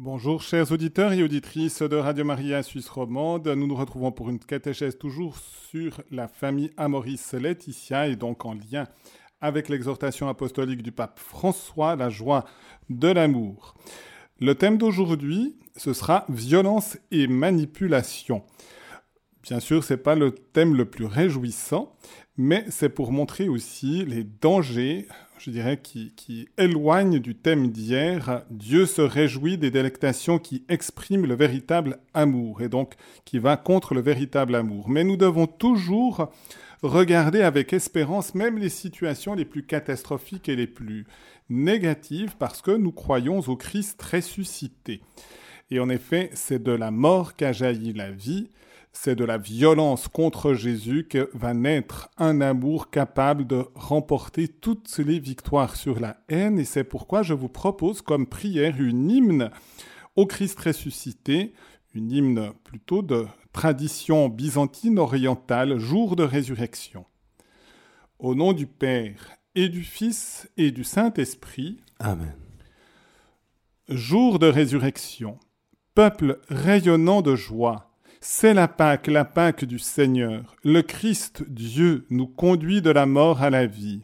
Bonjour chers auditeurs et auditrices de Radio Maria Suisse Romande. Nous nous retrouvons pour une catéchèse toujours sur la famille Amoris Laetitia et donc en lien avec l'exhortation apostolique du pape François, la joie de l'amour. Le thème d'aujourd'hui, ce sera violence et manipulation. Bien sûr, ce n'est pas le thème le plus réjouissant, mais c'est pour montrer aussi les dangers, je dirais, qui, éloignent du thème d'hier. Dieu se réjouit des délectations qui expriment le véritable amour, et donc qui va contre le véritable amour. Mais nous devons toujours regarder avec espérance même les situations les plus catastrophiques et les plus négatives, parce que nous croyons au Christ ressuscité. Et en effet, c'est de la mort qu'a jailli la vie, c'est de la violence contre Jésus que va naître un amour capable de remporter toutes les victoires sur la haine. Et c'est pourquoi je vous propose comme prière une hymne au Christ ressuscité, une hymne plutôt de tradition byzantine orientale, jour de résurrection. Au nom du Père et du Fils et du Saint-Esprit. Amen. Jour de résurrection, peuple rayonnant de joie, c'est la Pâque, la Pâque du Seigneur. Le Christ Dieu nous conduit de la mort à la vie,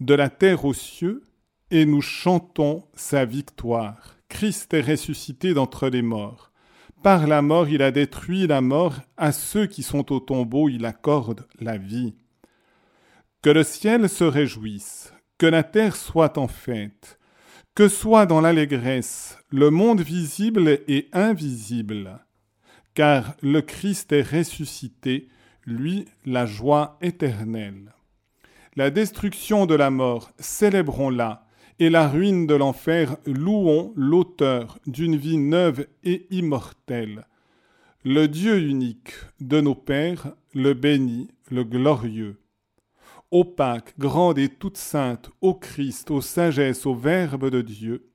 de la terre aux cieux, et nous chantons sa victoire. Christ est ressuscité d'entre les morts. Par la mort, il a détruit la mort. À ceux qui sont au tombeau, il accorde la vie. Que le ciel se réjouisse, que la terre soit en fête, que soit dans l'allégresse le monde visible et invisible car le Christ est ressuscité, lui la joie éternelle. La destruction de la mort, célébrons-la, et la ruine de l'enfer, louons l'auteur d'une vie neuve et immortelle. Le Dieu unique de nos pères, le béni, le glorieux. Ô grande et toute sainte, ô Christ, ô sagesse, ô Verbe de Dieu,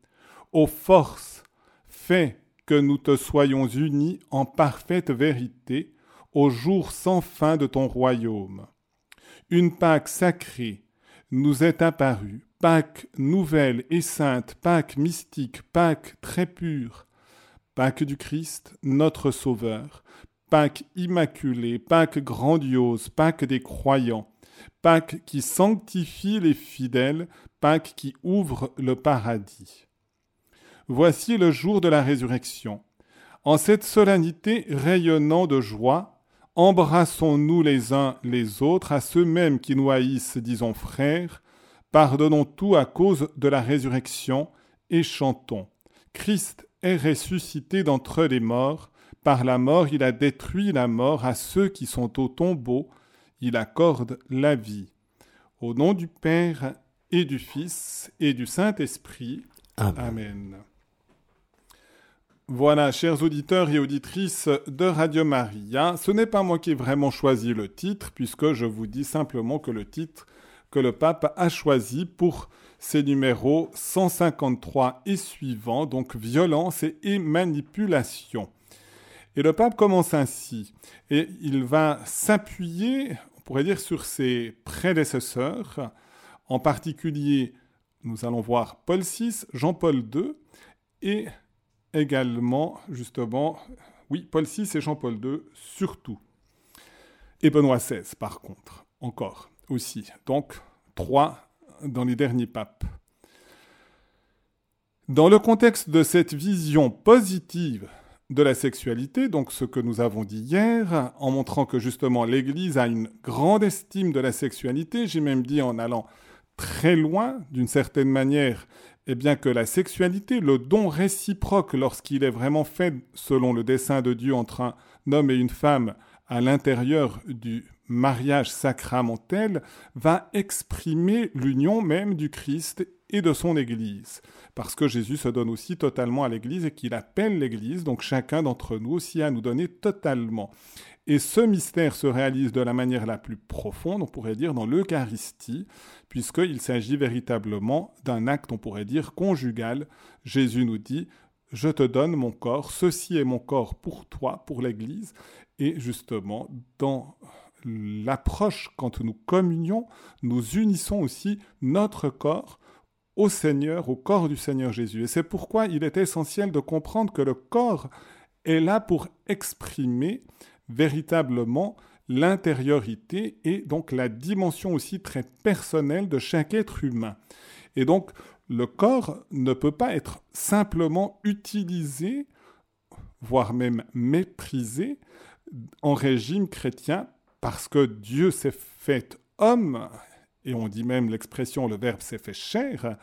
ô force, fais que nous te soyons unis en parfaite vérité au jour sans fin de ton royaume. Une Pâque sacrée nous est apparue, Pâque nouvelle et sainte, Pâque mystique, Pâque très pure, Pâque du Christ, notre Sauveur, Pâque immaculée, Pâque grandiose, Pâque des croyants, Pâque qui sanctifie les fidèles, Pâque qui ouvre le paradis. Voici le jour de la résurrection. En cette solennité rayonnant de joie, embrassons-nous les uns les autres à ceux mêmes qui nous haïssent, disons frères, pardonnons tout à cause de la résurrection et chantons. Christ est ressuscité d'entre les morts, par la mort il a détruit la mort à ceux qui sont au tombeau, il accorde la vie. Au nom du Père et du Fils et du Saint-Esprit. Amen. Amen. Voilà, chers auditeurs et auditrices de Radio Maria, ce n'est pas moi qui ai vraiment choisi le titre, puisque je vous dis simplement que le titre que le pape a choisi pour ces numéros 153 et suivants, donc violence et manipulation. Et le pape commence ainsi, et il va s'appuyer, on pourrait dire, sur ses prédécesseurs, en particulier, nous allons voir Paul VI, Jean-Paul II, et également, justement, oui, Paul VI et Jean-Paul II, surtout. Et Benoît XVI, par contre, encore, aussi. Donc, trois dans les derniers papes. Dans le contexte de cette vision positive de la sexualité, donc ce que nous avons dit hier, en montrant que justement l'Église a une grande estime de la sexualité, j'ai même dit en allant très loin, d'une certaine manière, eh bien que la sexualité, le don réciproque lorsqu'il est vraiment fait selon le dessein de Dieu entre un homme et une femme à l'intérieur du mariage sacramentel, va exprimer l'union même du Christ et de son Église. Parce que Jésus se donne aussi totalement à l'Église et qu'il appelle l'Église, donc chacun d'entre nous aussi à nous donner totalement. Et ce mystère se réalise de la manière la plus profonde, on pourrait dire, dans l'Eucharistie, puisqu'il s'agit véritablement d'un acte, on pourrait dire, conjugal. Jésus nous dit, je te donne mon corps, ceci est mon corps pour toi, pour l'Église. Et justement, dans l'approche, quand nous communions, nous unissons aussi notre corps au Seigneur, au corps du Seigneur Jésus. Et c'est pourquoi il est essentiel de comprendre que le corps est là pour exprimer véritablement l'intériorité et donc la dimension aussi très personnelle de chaque être humain. Et donc le corps ne peut pas être simplement utilisé, voire même méprisé en régime chrétien parce que Dieu s'est fait homme, et on dit même l'expression le Verbe s'est fait chair,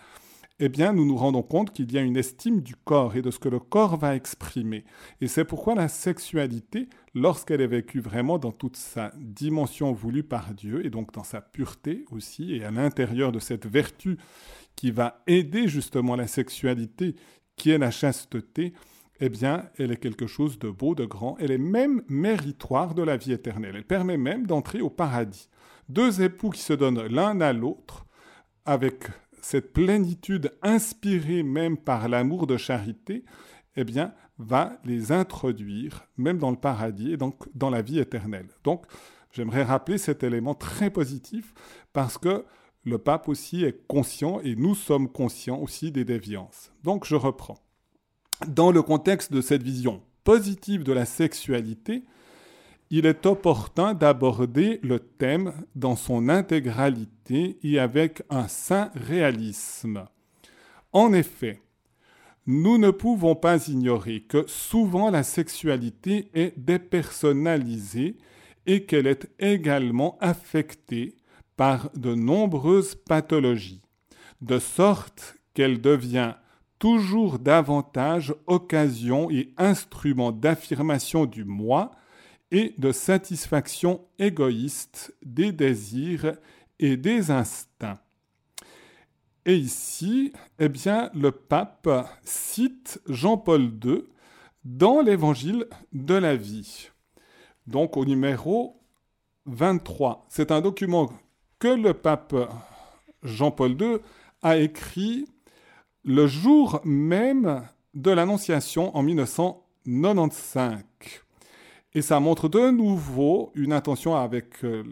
eh bien, nous nous rendons compte qu'il y a une estime du corps et de ce que le corps va exprimer. Et c'est pourquoi la sexualité, lorsqu'elle est vécue vraiment dans toute sa dimension voulue par Dieu, et donc dans sa pureté aussi, et à l'intérieur de cette vertu qui va aider justement la sexualité, qui est la chasteté, eh bien, elle est quelque chose de beau, de grand. Elle est même méritoire de la vie éternelle. Elle permet même d'entrer au paradis. Deux époux qui se donnent l'un à l'autre avec cette plénitude inspirée même par l'amour de charité, eh bien, va les introduire même dans le paradis et donc dans la vie éternelle. Donc, j'aimerais rappeler cet élément très positif parce que le pape aussi est conscient et nous sommes conscients aussi des déviances. Donc, je reprends. Dans le contexte de cette vision positive de la sexualité, il est opportun d'aborder le thème dans son intégralité et avec un saint réalisme. En effet, nous ne pouvons pas ignorer que souvent la sexualité est dépersonnalisée et qu'elle est également affectée par de nombreuses pathologies, de sorte qu'elle devient toujours davantage occasion et instrument d'affirmation du moi, et de satisfaction égoïste des désirs et des instincts. Et ici, eh bien, le pape cite Jean-Paul II dans l'Évangile de la vie. Donc au numéro 23. C'est un document que le pape Jean-Paul II a écrit le jour même de l'Annonciation en 1995. Et ça montre de nouveau une intention avec euh,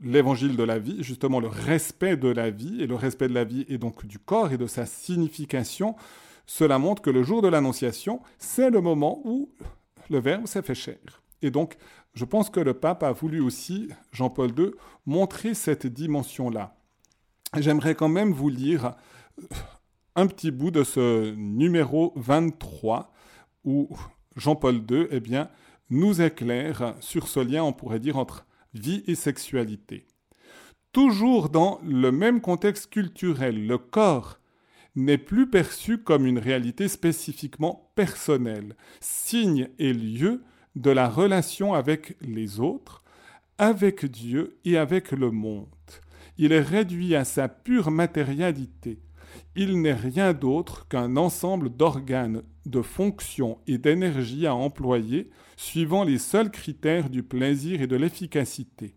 l'évangile de la vie, justement le respect de la vie, et le respect de la vie et donc du corps et de sa signification. Cela montre que le jour de l'Annonciation, c'est le moment où le Verbe s'est fait chair. Et donc, je pense que le pape a voulu aussi, Jean-Paul II, montrer cette dimension-là. J'aimerais quand même vous lire un petit bout de ce numéro 23 où Jean-Paul II, eh bien, nous éclaire sur ce lien, on pourrait dire, entre vie et sexualité. Toujours dans le même contexte culturel, le corps n'est plus perçu comme une réalité spécifiquement personnelle, signe et lieu de la relation avec les autres, avec Dieu et avec le monde. Il est réduit à sa pure matérialité, il n'est rien d'autre qu'un ensemble d'organes, de fonctions et d'énergie à employer suivant les seuls critères du plaisir et de l'efficacité.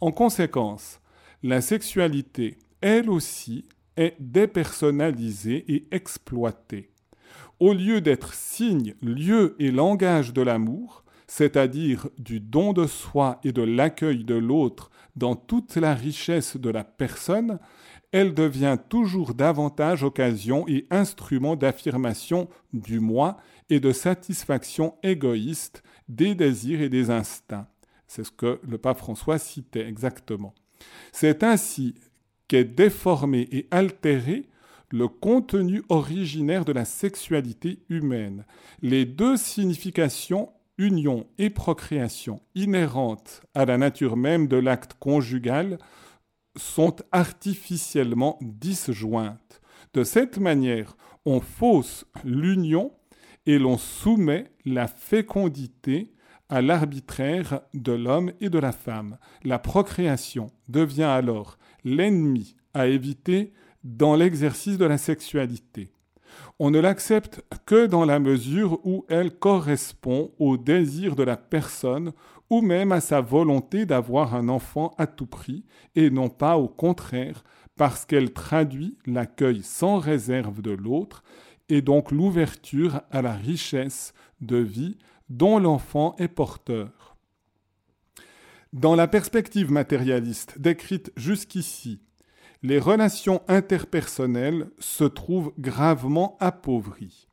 En conséquence, la sexualité, elle aussi, est dépersonnalisée et exploitée. Au lieu d'être signe, lieu et langage de l'amour, c'est-à-dire du don de soi et de l'accueil de l'autre dans toute la richesse de la personne, elle devient toujours davantage occasion et instrument d'affirmation du moi et de satisfaction égoïste des désirs et des instincts. C'est ce que le pape François citait exactement. C'est ainsi qu'est déformé et altéré le contenu originaire de la sexualité humaine. Les deux significations union et procréation inhérentes à la nature même de l'acte conjugal sont artificiellement disjointes. De cette manière, on fausse l'union et l'on soumet la fécondité à l'arbitraire de l'homme et de la femme. La procréation devient alors l'ennemi à éviter dans l'exercice de la sexualité. On ne l'accepte que dans la mesure où elle correspond au désir de la personne ou même à sa volonté d'avoir un enfant à tout prix, et non pas au contraire, parce qu'elle traduit l'accueil sans réserve de l'autre, et donc l'ouverture à la richesse de vie dont l'enfant est porteur. Dans la perspective matérialiste décrite jusqu'ici, les relations interpersonnelles se trouvent gravement appauvries.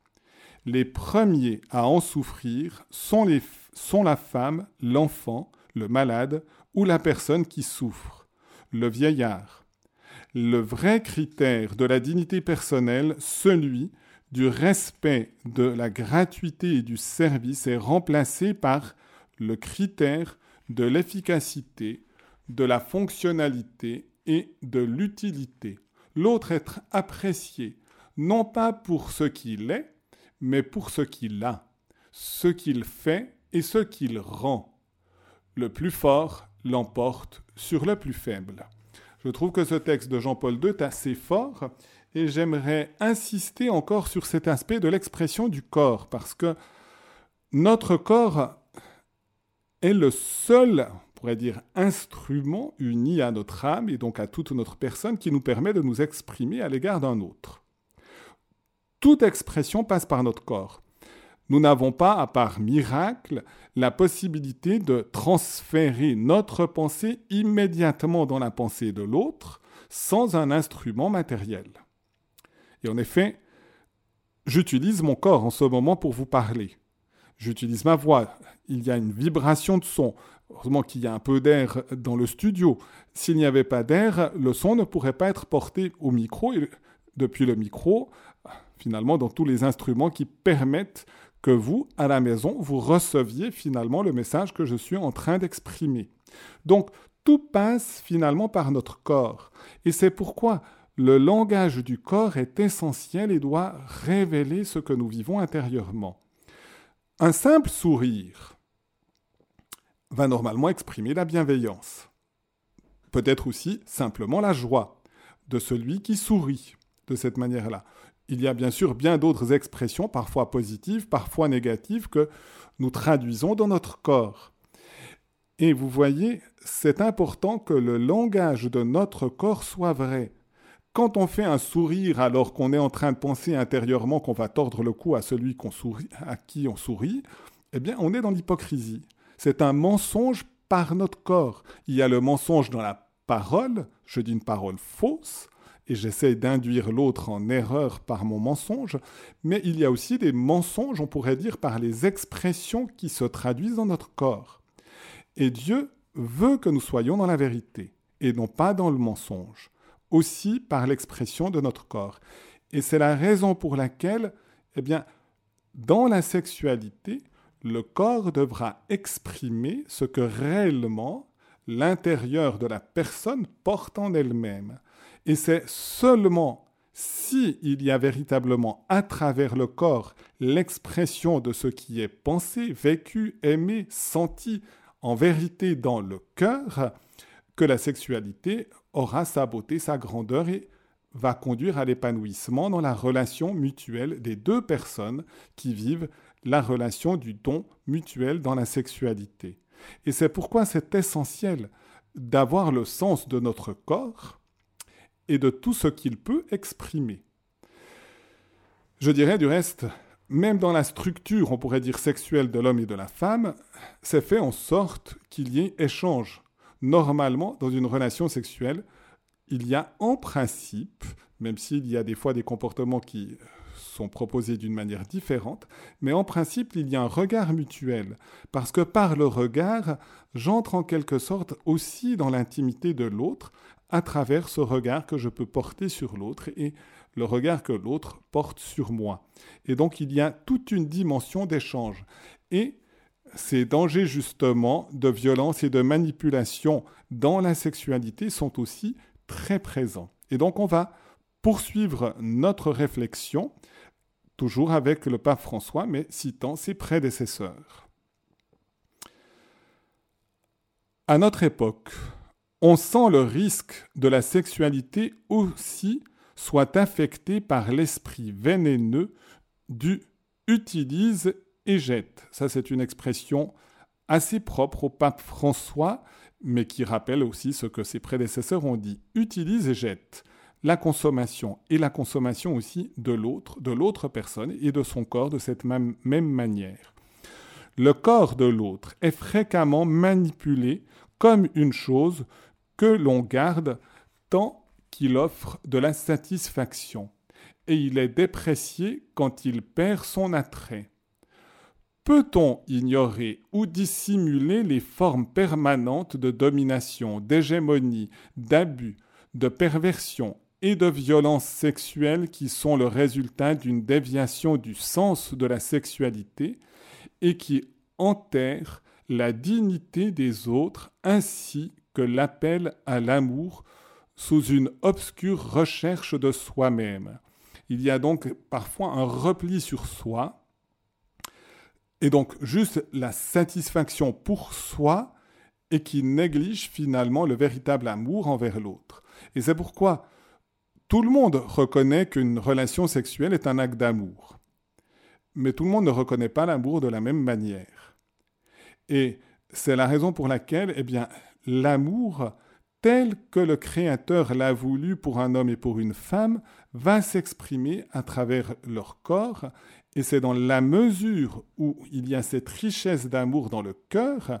Les premiers à en souffrir sont, les, sont la femme, l'enfant, le malade ou la personne qui souffre, le vieillard. Le vrai critère de la dignité personnelle, celui du respect de la gratuité et du service, est remplacé par le critère de l'efficacité, de la fonctionnalité et de l'utilité. L'autre être apprécié, non pas pour ce qu'il est, mais pour ce qu'il a, ce qu'il fait et ce qu'il rend. Le plus fort l'emporte sur le plus faible. Je trouve que ce texte de Jean-Paul II est assez fort et j'aimerais insister encore sur cet aspect de l'expression du corps parce que notre corps est le seul, on pourrait dire, instrument uni à notre âme et donc à toute notre personne qui nous permet de nous exprimer à l'égard d'un autre. Toute expression passe par notre corps. Nous n'avons pas, à part miracle, la possibilité de transférer notre pensée immédiatement dans la pensée de l'autre sans un instrument matériel. Et en effet, j'utilise mon corps en ce moment pour vous parler. J'utilise ma voix. Il y a une vibration de son. Heureusement qu'il y a un peu d'air dans le studio. S'il n'y avait pas d'air, le son ne pourrait pas être porté au micro et depuis le micro, finalement, dans tous les instruments qui permettent que vous, à la maison, vous receviez finalement le message que je suis en train d'exprimer. Donc, tout passe finalement par notre corps. Et c'est pourquoi le langage du corps est essentiel et doit révéler ce que nous vivons intérieurement. Un simple sourire va normalement exprimer la bienveillance. Peut-être aussi simplement la joie de celui qui sourit de cette manière-là. Il y a bien sûr bien d'autres expressions, parfois positives, parfois négatives, que nous traduisons dans notre corps. Et vous voyez, c'est important que le langage de notre corps soit vrai. Quand on fait un sourire alors qu'on est en train de penser intérieurement qu'on va tordre le cou à celui sourit, à qui on sourit, eh bien on est dans l'hypocrisie. C'est un mensonge par notre corps. Il y a le mensonge dans la parole, je dis une parole fausse, et j'essaie d'induire l'autre en erreur par mon mensonge, mais il y a aussi des mensonges, on pourrait dire, par les expressions qui se traduisent dans notre corps. Et Dieu veut que nous soyons dans la vérité, et non pas dans le mensonge aussi par l'expression de notre corps. Et c'est la raison pour laquelle, eh bien, dans la sexualité, le corps devra exprimer ce que réellement l'intérieur de la personne porte en elle-même. Et c'est seulement si il y a véritablement à travers le corps l'expression de ce qui est pensé, vécu, aimé, senti en vérité dans le cœur, que la sexualité aura sa beauté, sa grandeur et va conduire à l'épanouissement dans la relation mutuelle des deux personnes qui vivent la relation du don mutuel dans la sexualité. Et c'est pourquoi c'est essentiel d'avoir le sens de notre corps et de tout ce qu'il peut exprimer. Je dirais du reste, même dans la structure, on pourrait dire sexuelle de l'homme et de la femme, c'est fait en sorte qu'il y ait échange normalement, dans une relation sexuelle, il y a en principe, même s'il y a des fois des comportements qui sont proposés d'une manière différente, mais en principe, il y a un regard mutuel, parce que par le regard, j'entre en quelque sorte aussi dans l'intimité de l'autre, à travers ce regard que je peux porter sur l'autre et le regard que l'autre porte sur moi. Et donc il y a toute une dimension d'échange. Et ces dangers justement de violence et de manipulation dans la sexualité sont aussi très présents. Et donc on va poursuivre notre réflexion, toujours avec le pape François, mais citant ses prédécesseurs. À notre époque, on sent le risque de la sexualité aussi soit affectée par l'esprit vénéneux du utilise et jette. Ça, c'est une expression assez propre au pape François, mais qui rappelle aussi ce que ses prédécesseurs ont dit. Utilise et jette la consommation et la consommation aussi de l'autre, de l'autre personne et de son corps de cette même, même manière. Le corps de l'autre est fréquemment manipulé comme une chose que l'on garde tant qu'il offre de la satisfaction, et il est déprécié quand il perd son attrait. Peut-on ignorer ou dissimuler les formes permanentes de domination, d'hégémonie, d'abus, de perversion et de violence sexuelle qui sont le résultat d'une déviation du sens de la sexualité et qui enterrent la dignité des autres ainsi que l'appel à l'amour sous une obscure recherche de soi-même. Il y a donc parfois un repli sur soi, et donc juste la satisfaction pour soi et qui néglige finalement le véritable amour envers l'autre. Et c'est pourquoi tout le monde reconnaît qu'une relation sexuelle est un acte d'amour. Mais tout le monde ne reconnaît pas l'amour de la même manière. Et c'est la raison pour laquelle, eh bien, l'amour tel que le Créateur l'a voulu pour un homme et pour une femme, va s'exprimer à travers leur corps, et c'est dans la mesure où il y a cette richesse d'amour dans le cœur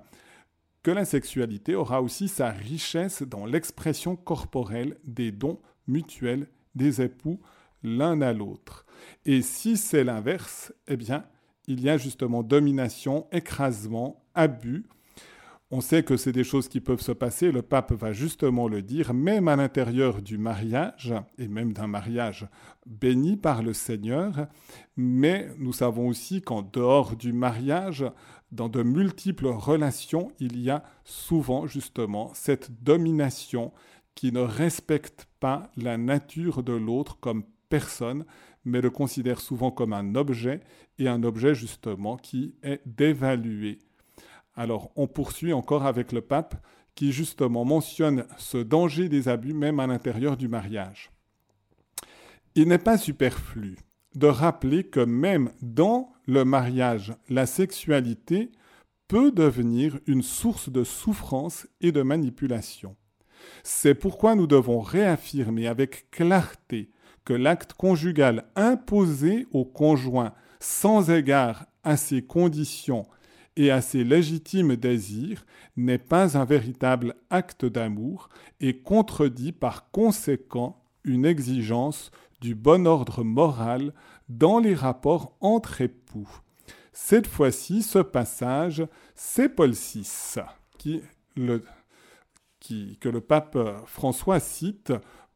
que la sexualité aura aussi sa richesse dans l'expression corporelle des dons mutuels des époux l'un à l'autre. Et si c'est l'inverse, eh bien, il y a justement domination, écrasement, abus, on sait que c'est des choses qui peuvent se passer, le pape va justement le dire, même à l'intérieur du mariage, et même d'un mariage béni par le Seigneur, mais nous savons aussi qu'en dehors du mariage, dans de multiples relations, il y a souvent justement cette domination qui ne respecte pas la nature de l'autre comme personne, mais le considère souvent comme un objet, et un objet justement qui est dévalué alors on poursuit encore avec le pape qui justement mentionne ce danger des abus même à l'intérieur du mariage. Il n'est pas superflu de rappeler que même dans le mariage, la sexualité peut devenir une source de souffrance et de manipulation. C'est pourquoi nous devons réaffirmer avec clarté que l'acte conjugal imposé au conjoint sans égard à ses conditions et à ses légitimes désirs n'est pas un véritable acte d'amour et contredit par conséquent une exigence du bon ordre moral dans les rapports entre époux. Cette fois-ci, ce passage, c'est Paul VI qui le, que le pape François cite.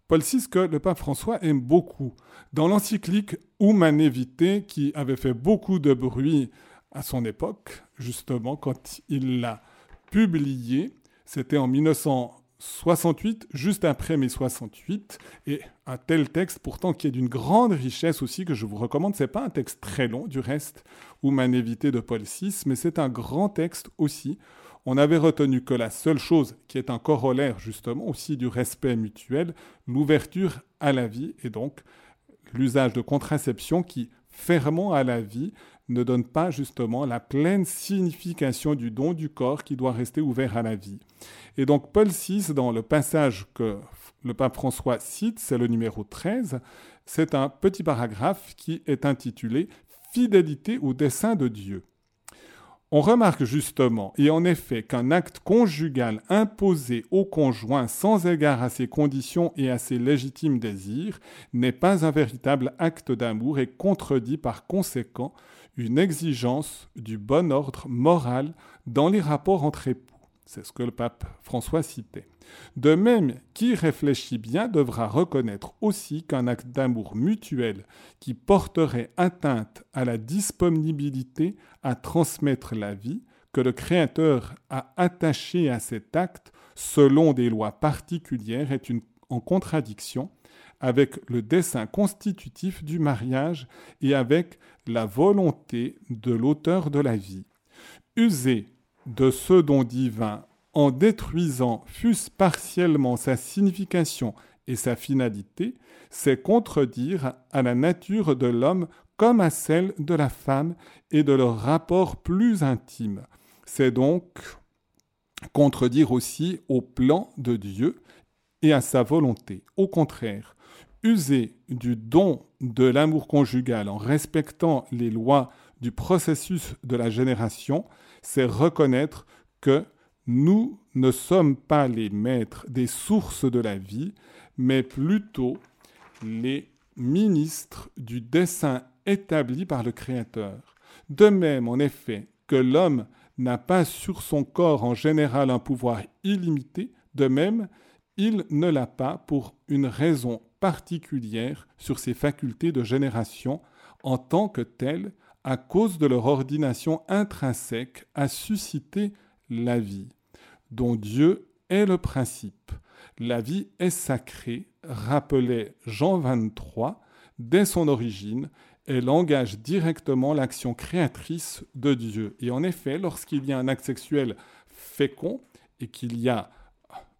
Paul VI que le pape François aime beaucoup. Dans l'encyclique Vitae, qui avait fait beaucoup de bruit à son époque, justement, quand il l'a publié. C'était en 1968, juste après mai 68, et un tel texte pourtant qui est d'une grande richesse aussi que je vous recommande. C'est pas un texte très long, du reste, ou évité de Paul VI, mais c'est un grand texte aussi. On avait retenu que la seule chose qui est un corollaire justement aussi du respect mutuel, l'ouverture à la vie et donc l'usage de contraception qui, fermant à la vie, ne donne pas justement la pleine signification du don du corps qui doit rester ouvert à la vie. Et donc Paul VI, dans le passage que le pape François cite, c'est le numéro 13, c'est un petit paragraphe qui est intitulé Fidélité au dessein de Dieu. On remarque justement, et en effet, qu'un acte conjugal imposé au conjoint sans égard à ses conditions et à ses légitimes désirs n'est pas un véritable acte d'amour et contredit par conséquent une exigence du bon ordre moral dans les rapports entre époux. C'est ce que le pape François citait. De même, qui réfléchit bien devra reconnaître aussi qu'un acte d'amour mutuel qui porterait atteinte à la disponibilité à transmettre la vie, que le Créateur a attaché à cet acte selon des lois particulières, est en contradiction avec le dessein constitutif du mariage et avec la volonté de l'auteur de la vie. User de ce don divin en détruisant fût-ce partiellement sa signification et sa finalité, c'est contredire à la nature de l'homme comme à celle de la femme et de leur rapport plus intime. C'est donc contredire aussi au plan de Dieu et à sa volonté. Au contraire, user du don de l'amour conjugal en respectant les lois du processus de la génération, c'est reconnaître que nous ne sommes pas les maîtres des sources de la vie, mais plutôt les ministres du dessein établi par le Créateur. De même, en effet, que l'homme n'a pas sur son corps en général un pouvoir illimité, de même, il ne l'a pas pour une raison particulière sur ses facultés de génération en tant que telles, à cause de leur ordination intrinsèque à susciter la vie, dont Dieu est le principe. La vie est sacrée, rappelait Jean 23, dès son origine, elle engage directement l'action créatrice de Dieu. Et en effet, lorsqu'il y a un acte sexuel fécond et qu'il y a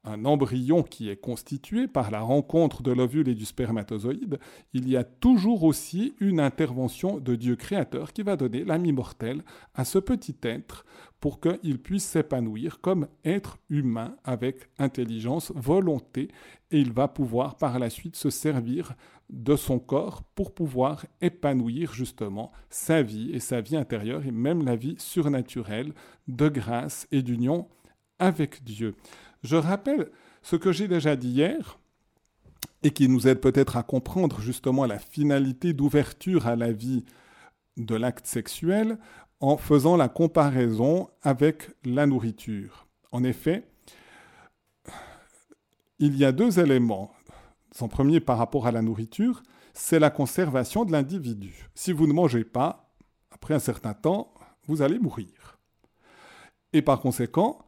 un embryon qui est constitué par la rencontre de l'ovule et du spermatozoïde, il y a toujours aussi une intervention de Dieu créateur qui va donner l'âme immortelle à ce petit être pour qu'il puisse s'épanouir comme être humain avec intelligence, volonté, et il va pouvoir par la suite se servir de son corps pour pouvoir épanouir justement sa vie et sa vie intérieure et même la vie surnaturelle de grâce et d'union avec Dieu. Je rappelle ce que j'ai déjà dit hier et qui nous aide peut-être à comprendre justement la finalité d'ouverture à la vie de l'acte sexuel en faisant la comparaison avec la nourriture. En effet, il y a deux éléments. Son premier par rapport à la nourriture, c'est la conservation de l'individu. Si vous ne mangez pas, après un certain temps, vous allez mourir. Et par conséquent,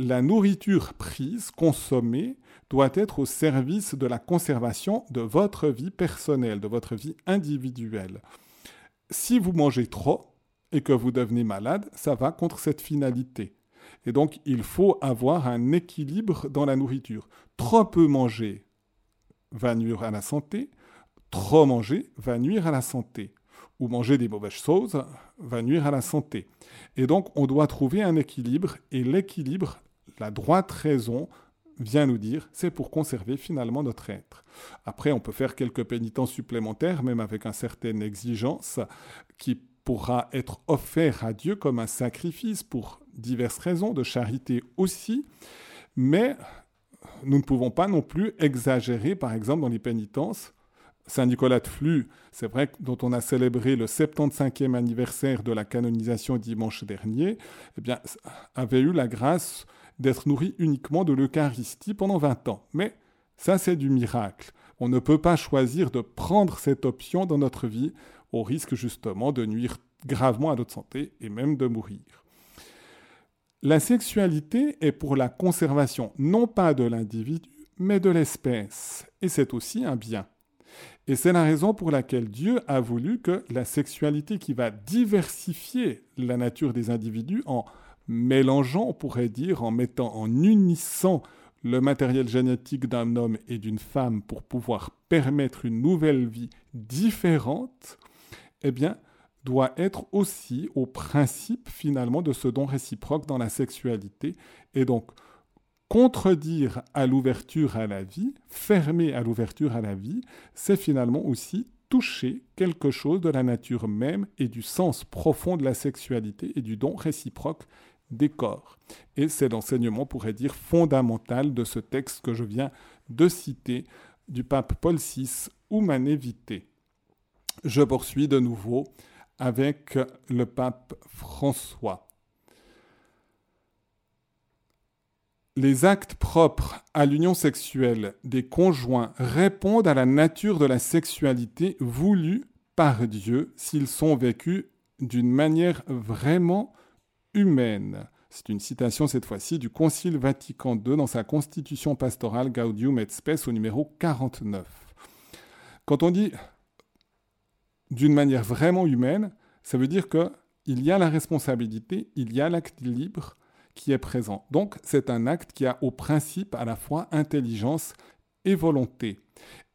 la nourriture prise, consommée, doit être au service de la conservation de votre vie personnelle, de votre vie individuelle. Si vous mangez trop et que vous devenez malade, ça va contre cette finalité. Et donc, il faut avoir un équilibre dans la nourriture. Trop peu manger va nuire à la santé, trop manger va nuire à la santé. Ou manger des mauvaises choses va nuire à la santé. Et donc, on doit trouver un équilibre, et l'équilibre la droite raison vient nous dire, c'est pour conserver finalement notre être. Après, on peut faire quelques pénitences supplémentaires, même avec une certaine exigence, qui pourra être offert à Dieu comme un sacrifice pour diverses raisons, de charité aussi, mais nous ne pouvons pas non plus exagérer, par exemple, dans les pénitences. Saint Nicolas de Flux, c'est vrai, dont on a célébré le 75e anniversaire de la canonisation dimanche dernier, eh bien, avait eu la grâce d'être nourri uniquement de l'Eucharistie pendant 20 ans. Mais ça, c'est du miracle. On ne peut pas choisir de prendre cette option dans notre vie au risque justement de nuire gravement à notre santé et même de mourir. La sexualité est pour la conservation non pas de l'individu, mais de l'espèce. Et c'est aussi un bien. Et c'est la raison pour laquelle Dieu a voulu que la sexualité qui va diversifier la nature des individus en mélangeant, on pourrait dire, en mettant, en unissant le matériel génétique d'un homme et d'une femme pour pouvoir permettre une nouvelle vie différente, eh bien, doit être aussi au principe finalement de ce don réciproque dans la sexualité. Et donc, contredire à l'ouverture à la vie, fermer à l'ouverture à la vie, c'est finalement aussi toucher quelque chose de la nature même et du sens profond de la sexualité et du don réciproque des. Et c'est l'enseignement, pourrait dire, fondamental de ce texte que je viens de citer du pape Paul VI, Humanevité. Je poursuis de nouveau avec le pape François. Les actes propres à l'union sexuelle des conjoints répondent à la nature de la sexualité voulue par Dieu s'ils sont vécus d'une manière vraiment humaine. C'est une citation cette fois-ci du Concile Vatican II dans sa constitution pastorale Gaudium et Spes au numéro 49. Quand on dit d'une manière vraiment humaine, ça veut dire qu'il y a la responsabilité, il y a l'acte libre qui est présent. Donc c'est un acte qui a au principe à la fois intelligence et volonté.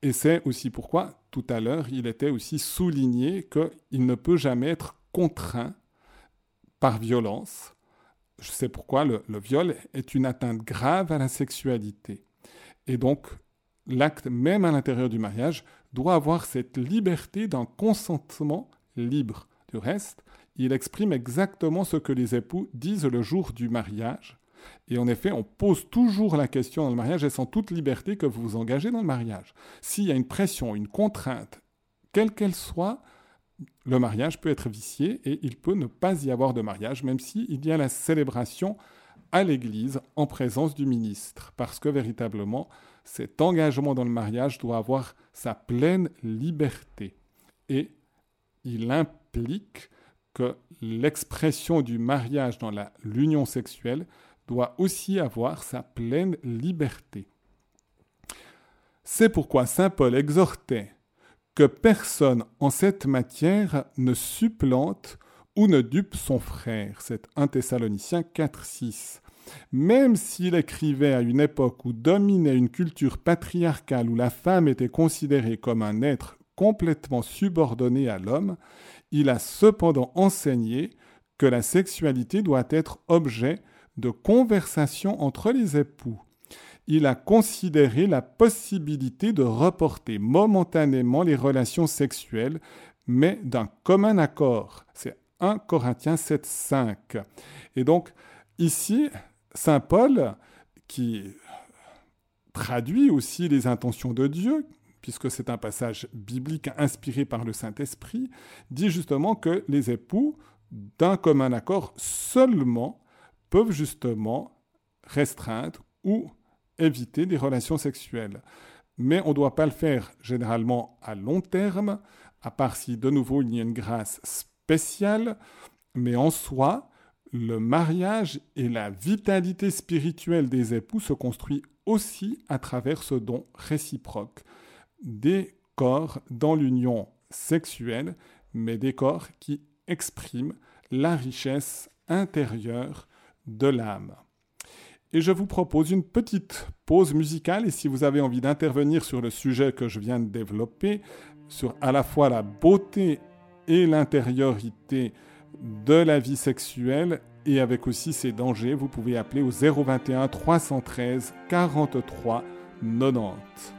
Et c'est aussi pourquoi tout à l'heure il était aussi souligné qu'il ne peut jamais être contraint par violence. Je sais pourquoi le, viol est une atteinte grave à la sexualité. Et donc, l'acte, même à l'intérieur du mariage, doit avoir cette liberté d'un consentement libre. Du reste, il exprime exactement ce que les époux disent le jour du mariage. Et en effet, on pose toujours la question dans le mariage, et sans toute liberté que vous vous engagez dans le mariage? S'il y a une pression, une contrainte, quelle qu'elle soit, le mariage peut être vicié et il peut ne pas y avoir de mariage, même s'il y a la célébration à l'Église en présence du ministre, parce que véritablement, cet engagement dans le mariage doit avoir sa pleine liberté. Et il implique que l'expression du mariage dans l'union sexuelle doit aussi avoir sa pleine liberté. C'est pourquoi Saint Paul exhortait que personne en cette matière ne supplante ou ne dupe son frère. C'est 1 Thessaloniciens 4, 6. Même s'il écrivait à une époque où dominait une culture patriarcale où la femme était considérée comme un être complètement subordonné à l'homme, il a cependant enseigné que la sexualité doit être objet de conversation entre les époux. Il a considéré la possibilité de reporter momentanément les relations sexuelles, mais d'un commun accord. C'est 1 Corinthiens 7, 5. Et donc, ici, Saint Paul, qui traduit aussi les intentions de Dieu, puisque c'est un passage biblique inspiré par le Saint-Esprit, dit justement que les époux, d'un commun accord seulement, peuvent justement restreindre ou éviter des relations sexuelles. Mais on ne doit pas le faire généralement à long terme, à part si de nouveau il y a une grâce spéciale, mais en soi, le mariage et la vitalité spirituelle des époux se construit aussi à travers ce don réciproque des corps dans l'union sexuelle, mais des corps qui expriment la richesse intérieure de l'âme. Et je vous propose une petite pause musicale, et si vous avez envie d'intervenir sur le sujet que je viens de développer, sur à la fois la beauté et l'intériorité de la vie sexuelle, et avec aussi ses dangers, vous pouvez appeler au 021 313 43 90.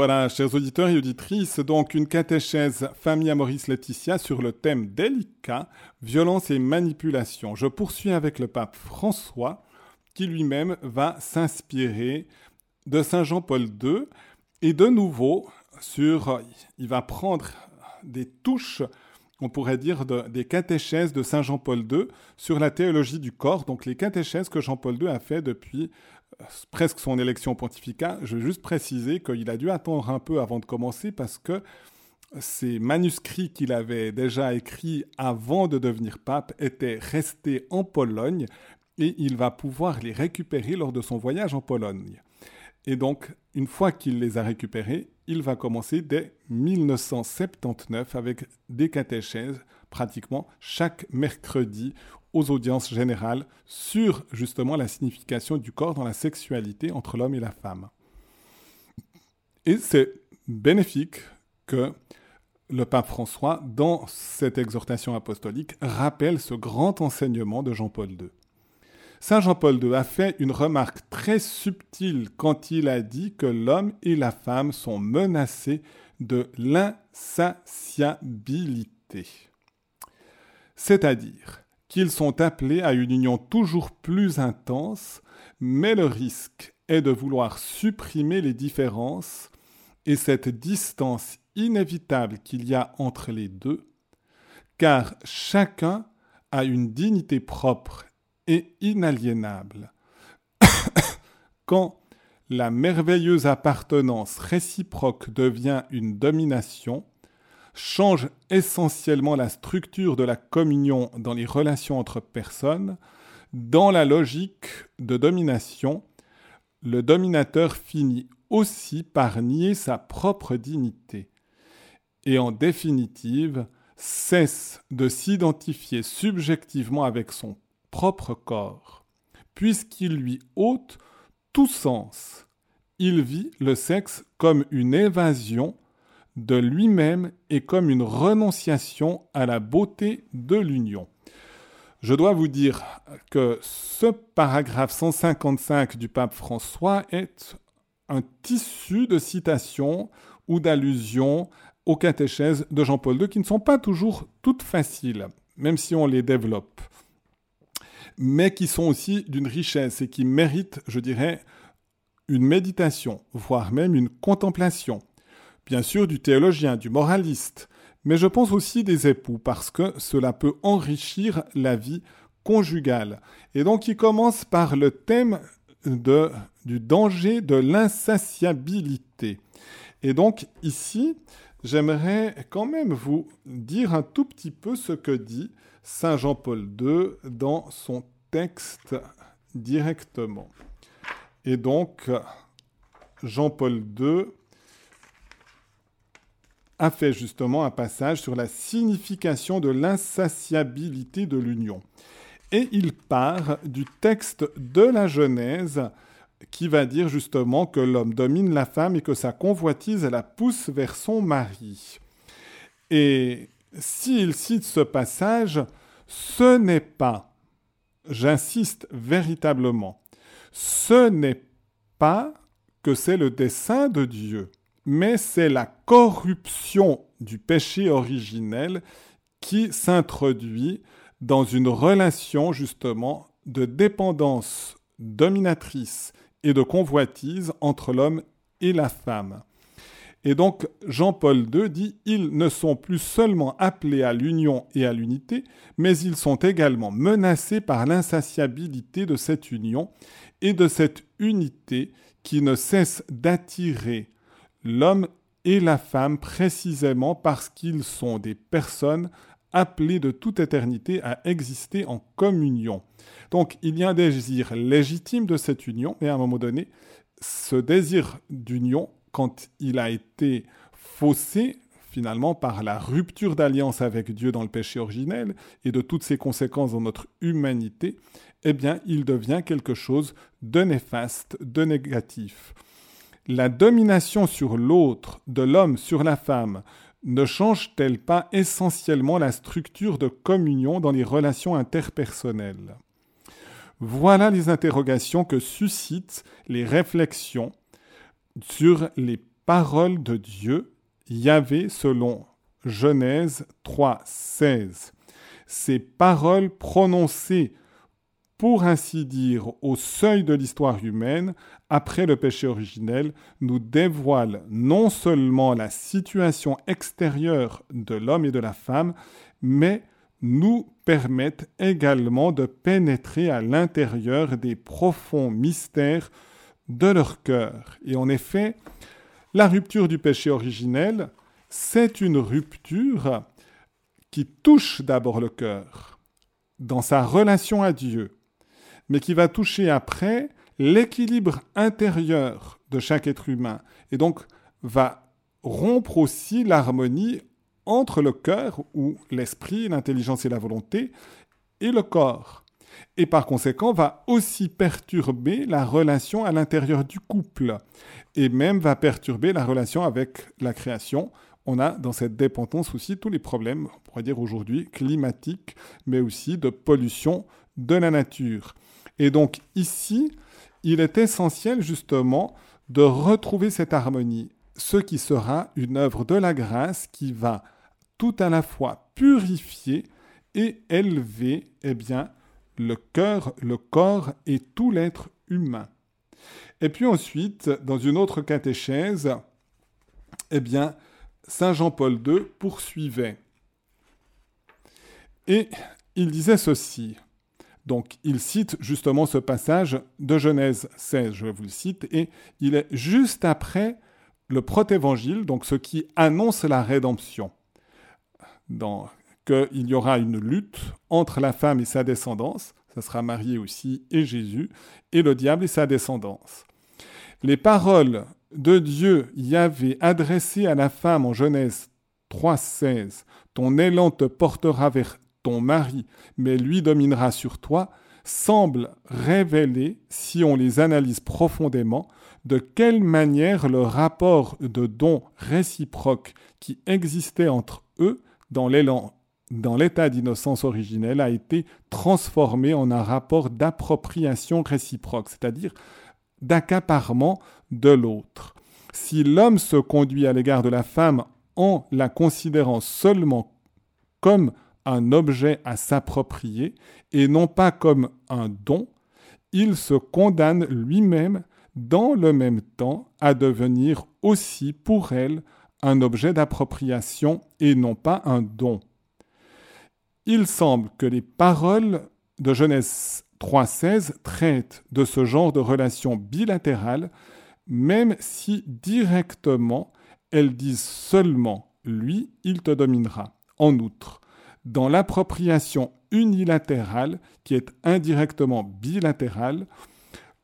Voilà, chers auditeurs et auditrices, donc une catéchèse famille Maurice Laetitia sur le thème délicat, violence et manipulation. Je poursuis avec le pape François, qui lui-même va s'inspirer de Saint Jean-Paul II, et de nouveau, sur, il va prendre des touches, on pourrait dire, des catéchèses de Saint Jean-Paul II sur la théologie du corps, donc les catéchèses que Jean-Paul II a fait depuis presque son élection pontificale, je veux juste préciser qu'il a dû attendre un peu avant de commencer parce que ces manuscrits qu'il avait déjà écrits avant de devenir pape étaient restés en Pologne et il va pouvoir les récupérer lors de son voyage en Pologne. Et donc, une fois qu'il les a récupérés, il va commencer dès 1979 avec des catéchèses pratiquement chaque mercredi aux audiences générales sur justement la signification du corps dans la sexualité entre l'homme et la femme. Et c'est bénéfique que le pape François, dans cette exhortation apostolique, rappelle ce grand enseignement de Jean-Paul II. Saint Jean-Paul II a fait une remarque très subtile quand il a dit que l'homme et la femme sont menacés de l'insatiabilité. C'est-à-dire qu'ils sont appelés à une union toujours plus intense, mais le risque est de vouloir supprimer les différences et cette distance inévitable qu'il y a entre les deux, car chacun a une dignité propre et inaliénable. Quand la merveilleuse appartenance réciproque devient une domination, change essentiellement la structure de la communion dans les relations entre personnes, dans la logique de domination, le dominateur finit aussi par nier sa propre dignité et en définitive cesse de s'identifier subjectivement avec son propre corps, puisqu'il lui ôte tout sens. Il vit le sexe comme une évasion de lui-même et comme une renonciation à la beauté de l'union. Je dois vous dire que ce paragraphe 155 du pape François est un tissu de citations ou d'allusions aux catéchèses de Jean-Paul II qui ne sont pas toujours toutes faciles, même si on les développe, mais qui sont aussi d'une richesse et qui méritent, je dirais, une méditation, voire même une contemplation. Bien sûr, du théologien, du moraliste, mais je pense aussi des époux, parce que cela peut enrichir la vie conjugale. Et donc il commence par le thème du danger de l'insatiabilité. Et donc ici, j'aimerais quand même vous dire un tout petit peu ce que dit Saint Jean-Paul II dans son texte directement. Et donc, Jean-Paul II a fait justement un passage sur la signification de l'insatiabilité de l'union. Et il part du texte de la Genèse qui va dire justement que l'homme domine la femme et que sa convoitise la pousse vers son mari. Et s'il cite ce passage, ce n'est pas, j'insiste véritablement, ce n'est pas que c'est le dessein de Dieu mais c'est la corruption du péché originel qui s'introduit dans une relation justement de dépendance dominatrice et de convoitise entre l'homme et la femme. Et donc Jean-Paul II dit ils ne sont plus seulement appelés à l'union et à l'unité, mais ils sont également menacés par l'insatiabilité de cette union et de cette unité qui ne cesse d'attirer l'homme et la femme précisément parce qu'ils sont des personnes appelées de toute éternité à exister en communion. Donc il y a un désir légitime de cette union, mais à un moment donné, ce désir d'union, quand il a été faussé finalement par la rupture d'alliance avec Dieu dans le péché originel et de toutes ses conséquences dans notre humanité, eh bien il devient quelque chose de néfaste, de négatif la domination sur l'autre de l'homme sur la femme ne change-t-elle pas essentiellement la structure de communion dans les relations interpersonnelles? Voilà les interrogations que suscitent les réflexions sur les paroles de Dieu, Yahvé selon Genèse 3, 16. Ces paroles prononcées pour ainsi dire, au seuil de l'histoire humaine, après le péché originel, nous dévoile non seulement la situation extérieure de l'homme et de la femme, mais nous permettent également de pénétrer à l'intérieur des profonds mystères de leur cœur. Et en effet, la rupture du péché originel, c'est une rupture qui touche d'abord le cœur, dans sa relation à Dieu mais qui va toucher après l'équilibre intérieur de chaque être humain, et donc va rompre aussi l'harmonie entre le cœur, ou l'esprit, l'intelligence et la volonté, et le corps. Et par conséquent, va aussi perturber la relation à l'intérieur du couple, et même va perturber la relation avec la création. On a dans cette dépendance aussi tous les problèmes, on pourrait dire aujourd'hui, climatiques, mais aussi de pollution de la nature. Et donc ici, il est essentiel justement de retrouver cette harmonie, ce qui sera une œuvre de la grâce qui va tout à la fois purifier et élever eh bien, le cœur, le corps et tout l'être humain. Et puis ensuite, dans une autre catéchèse, eh bien, Saint Jean-Paul II poursuivait. Et il disait ceci. Donc il cite justement ce passage de Genèse 16, je vous le cite, et il est juste après le protévangile, donc ce qui annonce la rédemption. qu'il y aura une lutte entre la femme et sa descendance, ça sera Marie aussi et Jésus, et le diable et sa descendance. Les paroles de Dieu y avaient adressées à la femme en Genèse 3.16, Ton élan te portera vers ton mari, mais lui dominera sur toi, semblent révéler, si on les analyse profondément, de quelle manière le rapport de don réciproque qui existait entre eux dans l'élan dans l'état d'innocence originel a été transformé en un rapport d'appropriation réciproque, c'est-à-dire d'accaparement de l'autre. Si l'homme se conduit à l'égard de la femme en la considérant seulement comme un objet à s'approprier et non pas comme un don, il se condamne lui-même dans le même temps à devenir aussi pour elle un objet d'appropriation et non pas un don. Il semble que les paroles de Genèse 3.16 traitent de ce genre de relation bilatérale, même si directement elles disent seulement lui, il te dominera. En outre, dans l'appropriation unilatérale, qui est indirectement bilatérale,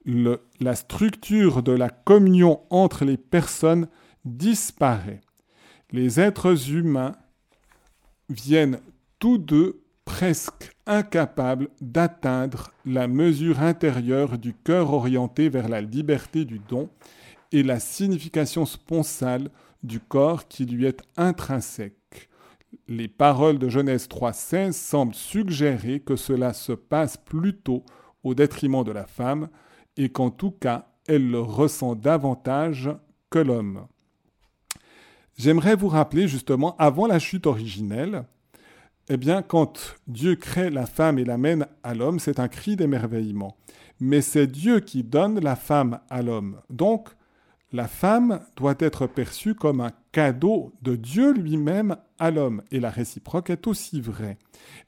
la structure de la communion entre les personnes disparaît. Les êtres humains viennent tous deux presque incapables d'atteindre la mesure intérieure du cœur orienté vers la liberté du don et la signification sponsale du corps qui lui est intrinsèque. Les paroles de Genèse 3.16 semblent suggérer que cela se passe plutôt au détriment de la femme et qu'en tout cas, elle le ressent davantage que l'homme. J'aimerais vous rappeler justement, avant la chute originelle, eh bien, quand Dieu crée la femme et l'amène à l'homme, c'est un cri d'émerveillement. Mais c'est Dieu qui donne la femme à l'homme. Donc, la femme doit être perçue comme un cadeau de Dieu lui-même à l'homme. Et la réciproque est aussi vraie.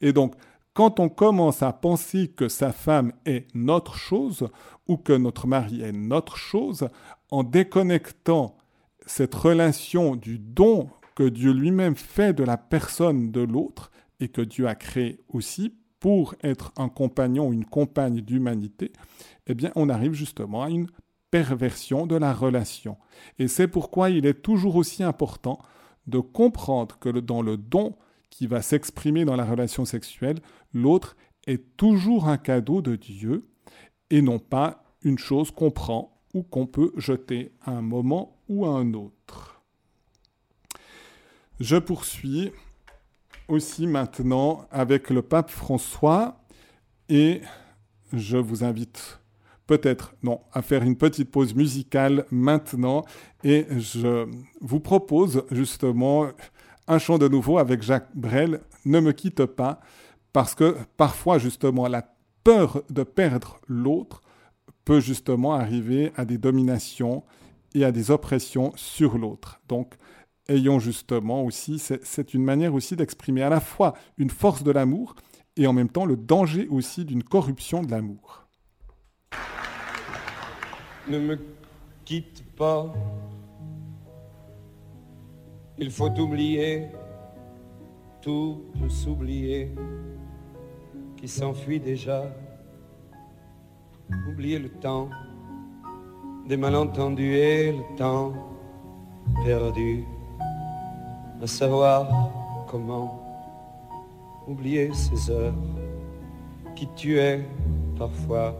Et donc, quand on commence à penser que sa femme est notre chose ou que notre mari est notre chose, en déconnectant cette relation du don que Dieu lui-même fait de la personne de l'autre et que Dieu a créé aussi pour être un compagnon ou une compagne d'humanité, eh bien on arrive justement à une perversion de la relation. Et c'est pourquoi il est toujours aussi important de comprendre que dans le don qui va s'exprimer dans la relation sexuelle, l'autre est toujours un cadeau de Dieu et non pas une chose qu'on prend ou qu'on peut jeter à un moment ou à un autre. Je poursuis aussi maintenant avec le pape François et je vous invite peut-être, non, à faire une petite pause musicale maintenant. Et je vous propose justement un chant de nouveau avec Jacques Brel, Ne me quitte pas, parce que parfois justement la peur de perdre l'autre peut justement arriver à des dominations et à des oppressions sur l'autre. Donc, ayons justement aussi, c'est une manière aussi d'exprimer à la fois une force de l'amour et en même temps le danger aussi d'une corruption de l'amour ne me quitte pas. Il faut oublier, tout s'oublier, qui s'enfuit déjà. Oublier le temps des malentendus et le temps perdu, à savoir comment oublier ces heures qui tuaient parfois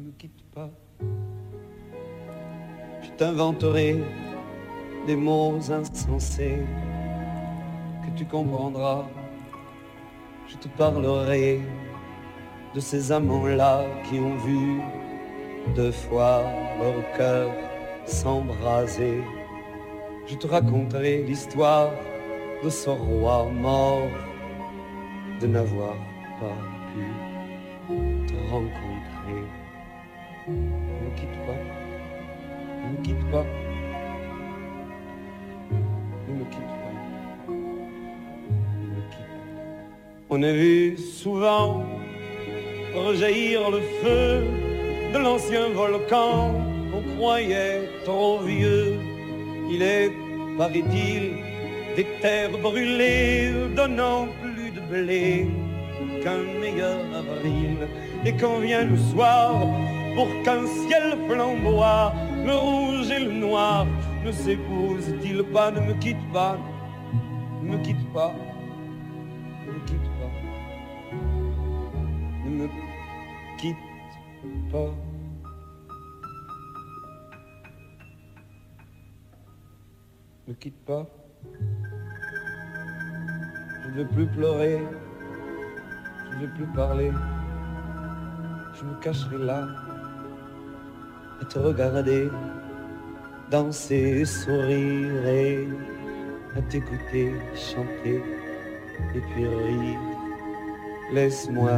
Me quitte pas. Je t'inventerai des mots insensés que tu comprendras. Je te parlerai de ces amants-là qui ont vu deux fois leur cœur s'embraser. Je te raconterai l'histoire de ce roi mort de n'avoir pas pu te rencontrer. Ne me quitte pas, ne me quitte pas, ne quitte. On a vu souvent rejaillir le feu de l'ancien volcan qu'on croyait trop vieux. Il est, paraît-il, des terres brûlées donnant plus de blé qu'un meilleur avril. Et quand vient le soir, pour qu'un ciel flamboie, le rouge et le noir ne s'épousent-ils pas Ne me quitte pas, ne me quitte pas, ne me quitte pas, ne me quitte pas. Ne quitte pas. Je ne veux plus pleurer. Je ne veux plus parler. Je me cacherai là te regarder, danser, sourire et à t'écouter chanter et puis rire. Laisse-moi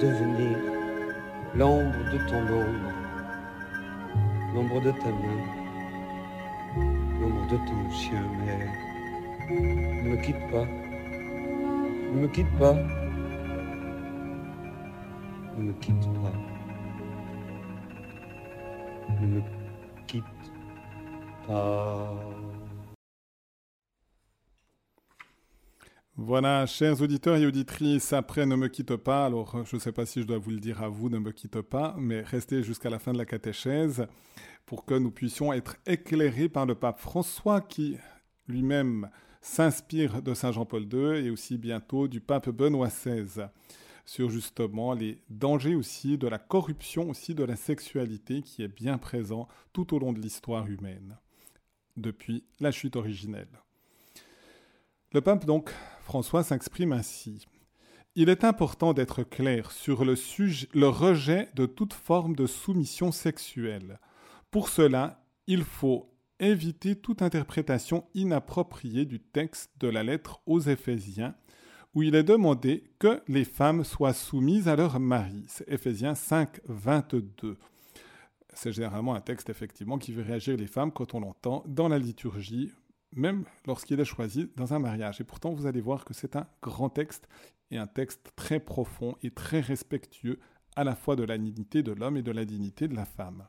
devenir l'ombre de ton ombre, l'ombre de ta main, l'ombre de ton chien, mais ne me quitte pas, ne me quitte pas, ne me quitte pas, ne me quitte pas. Voilà, chers auditeurs et auditrices, après ne me quitte pas, alors je ne sais pas si je dois vous le dire à vous, ne me quitte pas, mais restez jusqu'à la fin de la catéchèse pour que nous puissions être éclairés par le pape François qui lui-même s'inspire de Saint Jean-Paul II et aussi bientôt du pape Benoît XVI sur justement les dangers aussi de la corruption aussi de la sexualité qui est bien présent tout au long de l'histoire humaine depuis la chute originelle. Le pape donc François s'exprime ainsi. Il est important d'être clair sur le, le rejet de toute forme de soumission sexuelle. Pour cela, il faut éviter toute interprétation inappropriée du texte de la lettre aux Éphésiens, où il est demandé que les femmes soient soumises à leur mari. C'est Éphésiens 5, 22. C'est généralement un texte effectivement qui veut réagir les femmes quand on l'entend dans la liturgie même lorsqu'il est choisi dans un mariage. Et pourtant, vous allez voir que c'est un grand texte et un texte très profond et très respectueux à la fois de la dignité de l'homme et de la dignité de la femme.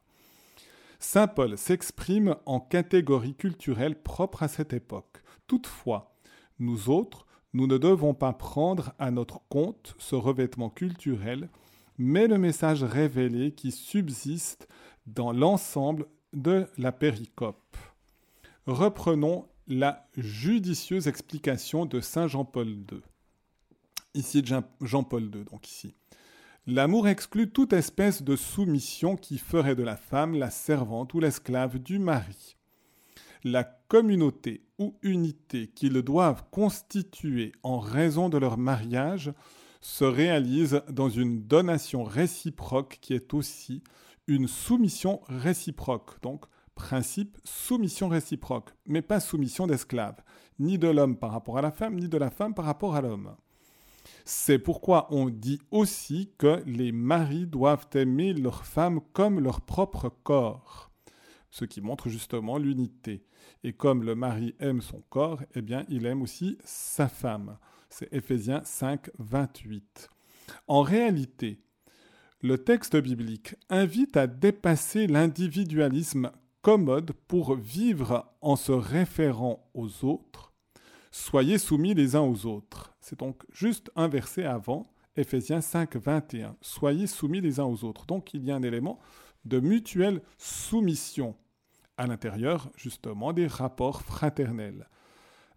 Saint Paul s'exprime en catégorie culturelle propre à cette époque. Toutefois, nous autres, nous ne devons pas prendre à notre compte ce revêtement culturel, mais le message révélé qui subsiste dans l'ensemble de la péricope. Reprenons la judicieuse explication de Saint Jean-Paul II. Ici Jean-Paul II, donc ici. L'amour exclut toute espèce de soumission qui ferait de la femme la servante ou l'esclave du mari. La communauté ou unité qu'ils doivent constituer en raison de leur mariage se réalise dans une donation réciproque qui est aussi une soumission réciproque. Donc, principe soumission réciproque, mais pas soumission d'esclave, ni de l'homme par rapport à la femme, ni de la femme par rapport à l'homme. C'est pourquoi on dit aussi que les maris doivent aimer leur femme comme leur propre corps, ce qui montre justement l'unité. Et comme le mari aime son corps, eh bien il aime aussi sa femme. C'est Éphésiens 5, 28. En réalité, le texte biblique invite à dépasser l'individualisme commode pour vivre en se référant aux autres, Soyez soumis les uns aux autres. C'est donc juste un verset avant, Éphésiens 5, 21. Soyez soumis les uns aux autres. Donc il y a un élément de mutuelle soumission à l'intérieur justement des rapports fraternels.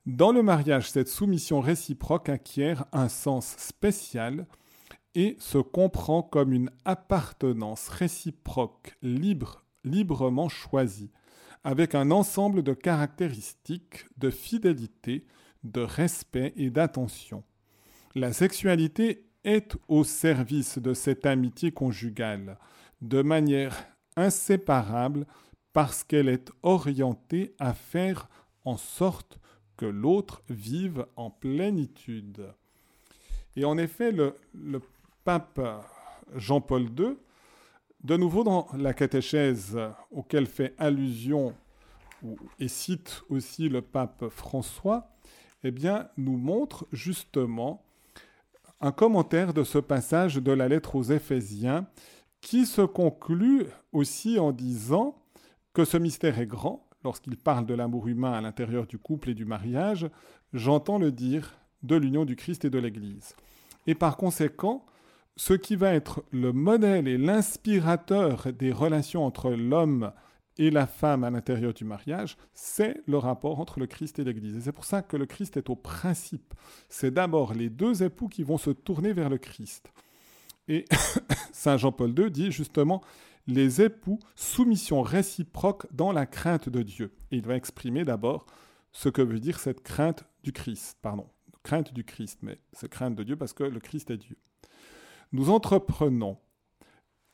Dans le mariage, cette soumission réciproque acquiert un sens spécial et se comprend comme une appartenance réciproque libre, librement choisie, avec un ensemble de caractéristiques de fidélité, de respect et d'attention. La sexualité est au service de cette amitié conjugale, de manière inséparable parce qu'elle est orientée à faire en sorte que l'autre vive en plénitude. Et en effet, le, pape Jean-Paul II, de nouveau dans la catéchèse auquel fait allusion et cite aussi le pape François, eh bien, nous montre justement un commentaire de ce passage de la lettre aux Éphésiens qui se conclut aussi en disant que ce mystère est grand, lorsqu'il parle de l'amour humain à l'intérieur du couple et du mariage, j'entends le dire de l'union du Christ et de l'Église. Et par conséquent, ce qui va être le modèle et l'inspirateur des relations entre l'homme et la femme à l'intérieur du mariage, c'est le rapport entre le Christ et l'Église. Et c'est pour ça que le Christ est au principe. C'est d'abord les deux époux qui vont se tourner vers le Christ. Et Saint Jean-Paul II dit justement, les époux soumission réciproque dans la crainte de Dieu. Et il va exprimer d'abord ce que veut dire cette crainte du Christ, pardon, crainte du Christ, mais c'est crainte de Dieu parce que le Christ est Dieu. Nous entreprenons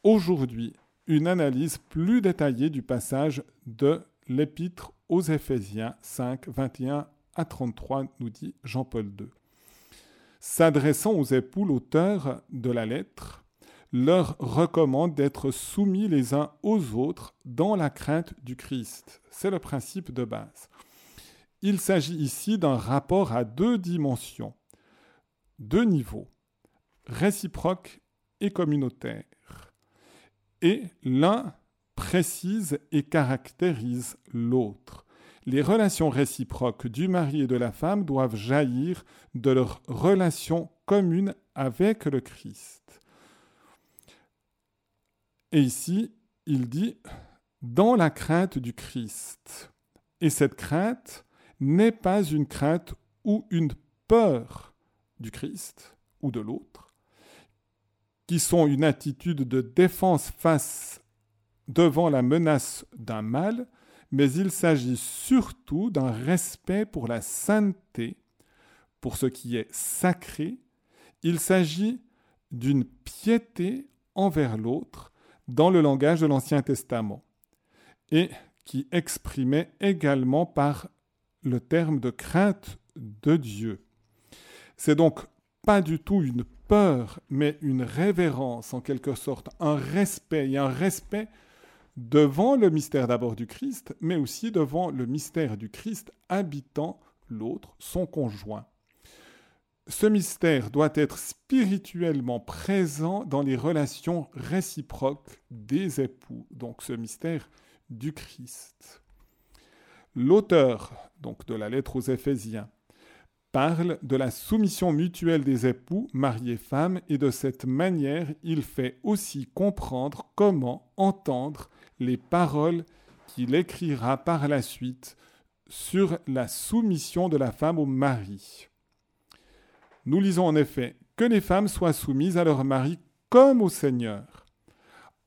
aujourd'hui une analyse plus détaillée du passage de l'épître aux Éphésiens 5, 21 à 33, nous dit Jean-Paul II. S'adressant aux époux, l'auteur de la lettre leur recommande d'être soumis les uns aux autres dans la crainte du Christ. C'est le principe de base. Il s'agit ici d'un rapport à deux dimensions, deux niveaux, réciproque et communautaire. Et l'un précise et caractérise l'autre. Les relations réciproques du mari et de la femme doivent jaillir de leur relation commune avec le Christ. Et ici, il dit dans la crainte du Christ. Et cette crainte n'est pas une crainte ou une peur du Christ ou de l'autre, qui sont une attitude de défense face devant la menace d'un mal, mais il s'agit surtout d'un respect pour la sainteté, pour ce qui est sacré. Il s'agit d'une piété envers l'autre dans le langage de l'Ancien Testament et qui exprimait également par le terme de crainte de Dieu. C'est donc pas du tout une peur, mais une révérence en quelque sorte, un respect, et un respect devant le mystère d'abord du Christ, mais aussi devant le mystère du Christ habitant l'autre, son conjoint ce mystère doit être spirituellement présent dans les relations réciproques des époux, donc ce mystère du Christ. L'auteur donc de la lettre aux Éphésiens parle de la soumission mutuelle des époux, mariés femmes, et de cette manière, il fait aussi comprendre comment entendre les paroles qu'il écrira par la suite sur la soumission de la femme au mari. Nous lisons en effet que les femmes soient soumises à leur mari comme au Seigneur.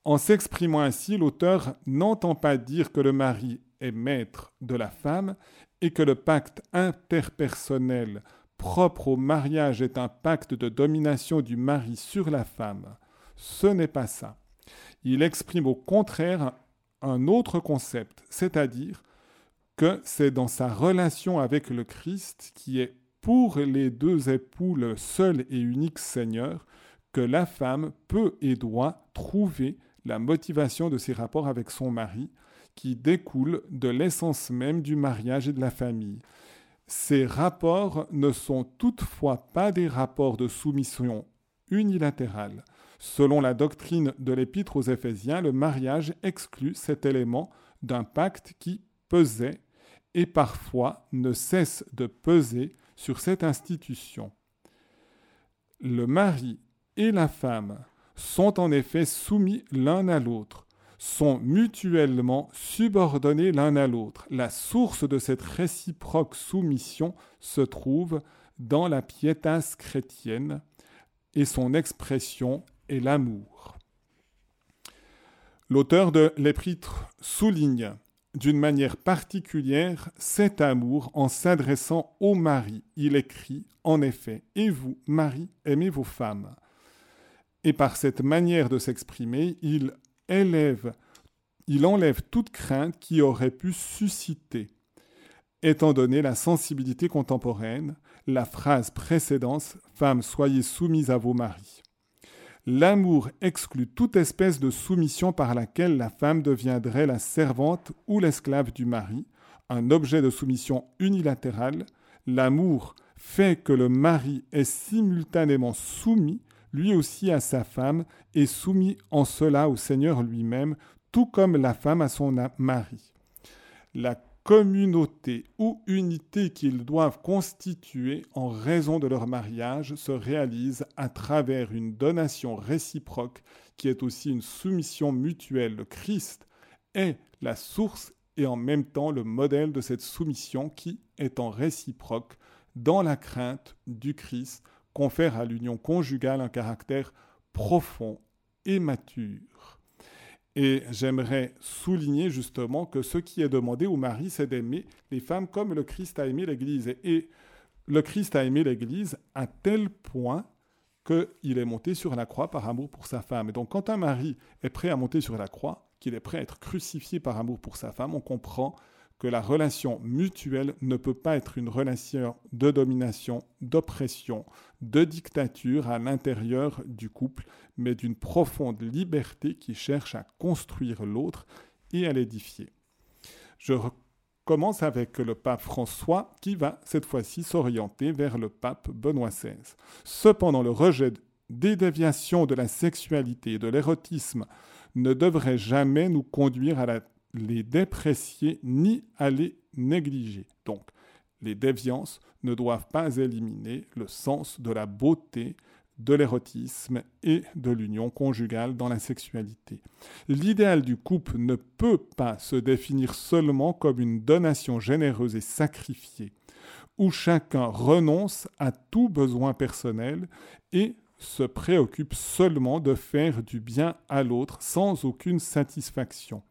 En s'exprimant ainsi, l'auteur n'entend pas dire que le mari est maître de la femme et que le pacte interpersonnel propre au mariage est un pacte de domination du mari sur la femme. Ce n'est pas ça. Il exprime au contraire un autre concept, c'est-à-dire que c'est dans sa relation avec le Christ qui est pour les deux époux le seul et unique Seigneur, que la femme peut et doit trouver la motivation de ses rapports avec son mari, qui découle de l'essence même du mariage et de la famille. Ces rapports ne sont toutefois pas des rapports de soumission unilatérale. Selon la doctrine de l'Épître aux Éphésiens, le mariage exclut cet élément d'un pacte qui pesait et parfois ne cesse de peser sur cette institution. Le mari et la femme sont en effet soumis l'un à l'autre, sont mutuellement subordonnés l'un à l'autre. La source de cette réciproque soumission se trouve dans la pietas chrétienne et son expression est l'amour. L'auteur de l'épître souligne d'une manière particulière cet amour en s'adressant au mari. Il écrit en effet Et vous, mari, aimez vos femmes. Et par cette manière de s'exprimer, il élève, il enlève toute crainte qui aurait pu susciter. Étant donné la sensibilité contemporaine, la phrase précédente Femmes, soyez soumises à vos maris. L'amour exclut toute espèce de soumission par laquelle la femme deviendrait la servante ou l'esclave du mari, un objet de soumission unilatérale. L'amour fait que le mari est simultanément soumis lui aussi à sa femme et soumis en cela au Seigneur lui-même, tout comme la femme à son mari. Communauté ou unité qu'ils doivent constituer en raison de leur mariage se réalise à travers une donation réciproque qui est aussi une soumission mutuelle. Le Christ est la source et en même temps le modèle de cette soumission qui, étant réciproque, dans la crainte du Christ, confère à l'union conjugale un caractère profond et mature. Et j'aimerais souligner justement que ce qui est demandé au mari, c'est d'aimer les femmes comme le Christ a aimé l'Église. Et le Christ a aimé l'Église à tel point qu'il est monté sur la croix par amour pour sa femme. Et donc quand un mari est prêt à monter sur la croix, qu'il est prêt à être crucifié par amour pour sa femme, on comprend que la relation mutuelle ne peut pas être une relation de domination, d'oppression, de dictature à l'intérieur du couple, mais d'une profonde liberté qui cherche à construire l'autre et à l'édifier. Je commence avec le pape François qui va cette fois-ci s'orienter vers le pape Benoît XVI. Cependant, le rejet des déviations de la sexualité et de l'érotisme ne devrait jamais nous conduire à la les déprécier ni à les négliger. Donc, les déviances ne doivent pas éliminer le sens de la beauté, de l'érotisme et de l'union conjugale dans la sexualité. L'idéal du couple ne peut pas se définir seulement comme une donation généreuse et sacrifiée, où chacun renonce à tout besoin personnel et se préoccupe seulement de faire du bien à l'autre sans aucune satisfaction.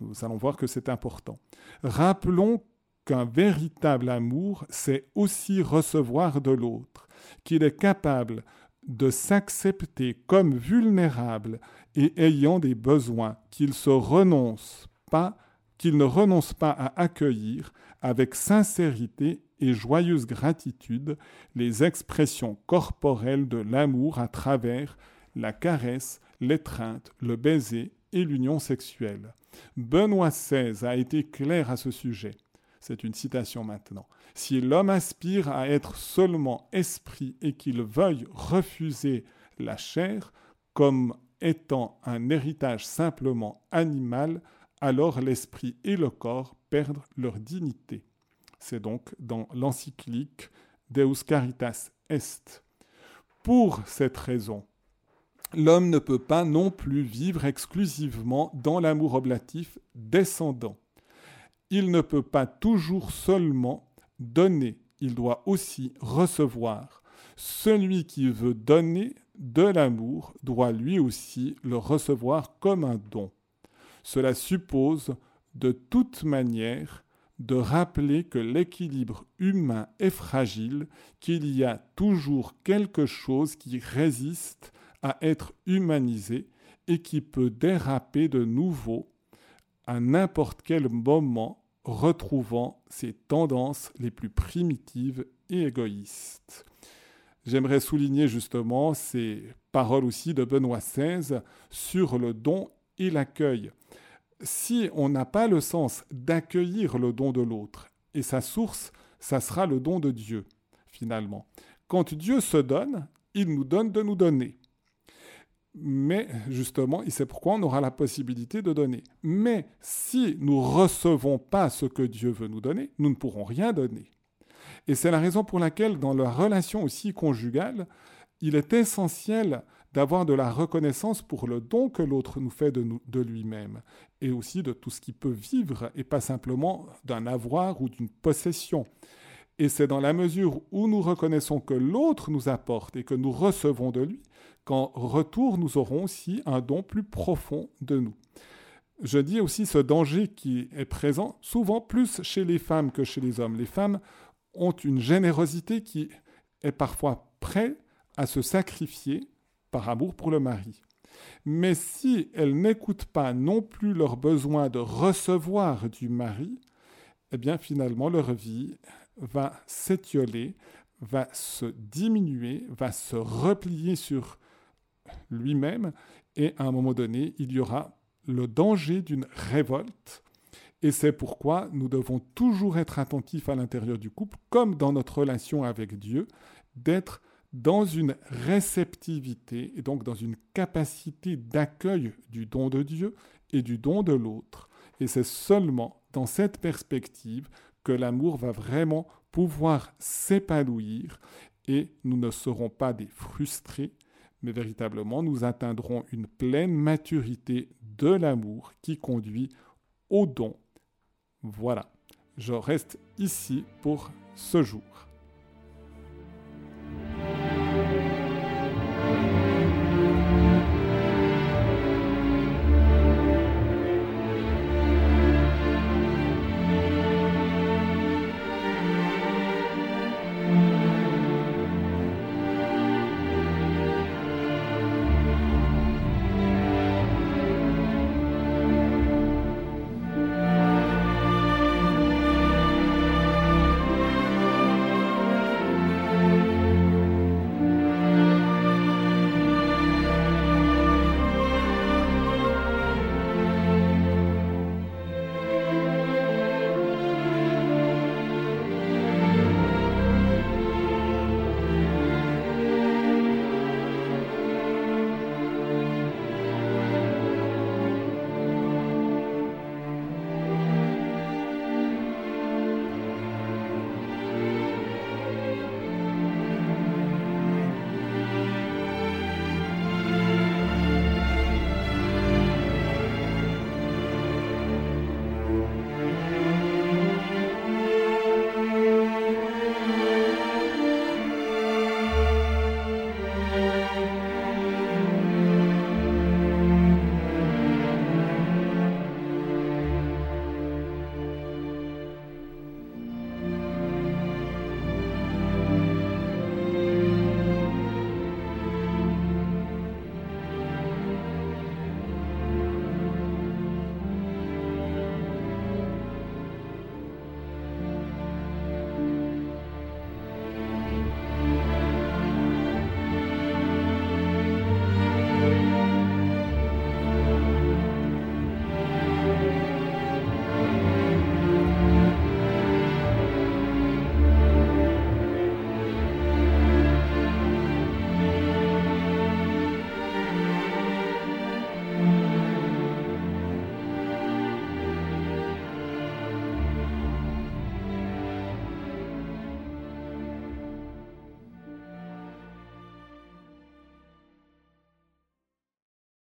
Nous allons voir que c'est important. Rappelons qu'un véritable amour, c'est aussi recevoir de l'autre, qu'il est capable de s'accepter comme vulnérable et ayant des besoins, qu'il se renonce pas, qu'il ne renonce pas à accueillir avec sincérité et joyeuse gratitude les expressions corporelles de l'amour à travers la caresse, l'étreinte, le baiser et l'union sexuelle. Benoît XVI a été clair à ce sujet. C'est une citation maintenant. Si l'homme aspire à être seulement esprit et qu'il veuille refuser la chair comme étant un héritage simplement animal, alors l'esprit et le corps perdent leur dignité. C'est donc dans l'encyclique Deus Caritas Est. Pour cette raison, l'homme ne peut pas non plus vivre exclusivement dans l'amour oblatif descendant. Il ne peut pas toujours seulement donner, il doit aussi recevoir. Celui qui veut donner de l'amour doit lui aussi le recevoir comme un don. Cela suppose de toute manière de rappeler que l'équilibre humain est fragile, qu'il y a toujours quelque chose qui résiste à être humanisé et qui peut déraper de nouveau à n'importe quel moment, retrouvant ses tendances les plus primitives et égoïstes. J'aimerais souligner justement ces paroles aussi de Benoît XVI sur le don et l'accueil. Si on n'a pas le sens d'accueillir le don de l'autre, et sa source, ça sera le don de Dieu, finalement. Quand Dieu se donne, il nous donne de nous donner. Mais justement, c'est pourquoi on aura la possibilité de donner. Mais si nous recevons pas ce que Dieu veut nous donner, nous ne pourrons rien donner. Et c'est la raison pour laquelle dans la relation aussi conjugale, il est essentiel d'avoir de la reconnaissance pour le don que l'autre nous fait de, de lui-même, et aussi de tout ce qu'il peut vivre, et pas simplement d'un avoir ou d'une possession. Et c'est dans la mesure où nous reconnaissons que l'autre nous apporte et que nous recevons de lui, qu'en retour nous aurons aussi un don plus profond de nous. Je dis aussi ce danger qui est présent souvent plus chez les femmes que chez les hommes. Les femmes ont une générosité qui est parfois prête à se sacrifier par amour pour le mari. Mais si elles n'écoutent pas non plus leur besoin de recevoir du mari, eh bien finalement leur vie va s'étioler, va se diminuer, va se replier sur lui-même, et à un moment donné, il y aura le danger d'une révolte. Et c'est pourquoi nous devons toujours être attentifs à l'intérieur du couple, comme dans notre relation avec Dieu, d'être dans une réceptivité et donc dans une capacité d'accueil du don de Dieu et du don de l'autre. Et c'est seulement dans cette perspective que l'amour va vraiment pouvoir s'épanouir et nous ne serons pas des frustrés, mais véritablement nous atteindrons une pleine maturité de l'amour qui conduit au don. Voilà, je reste ici pour ce jour.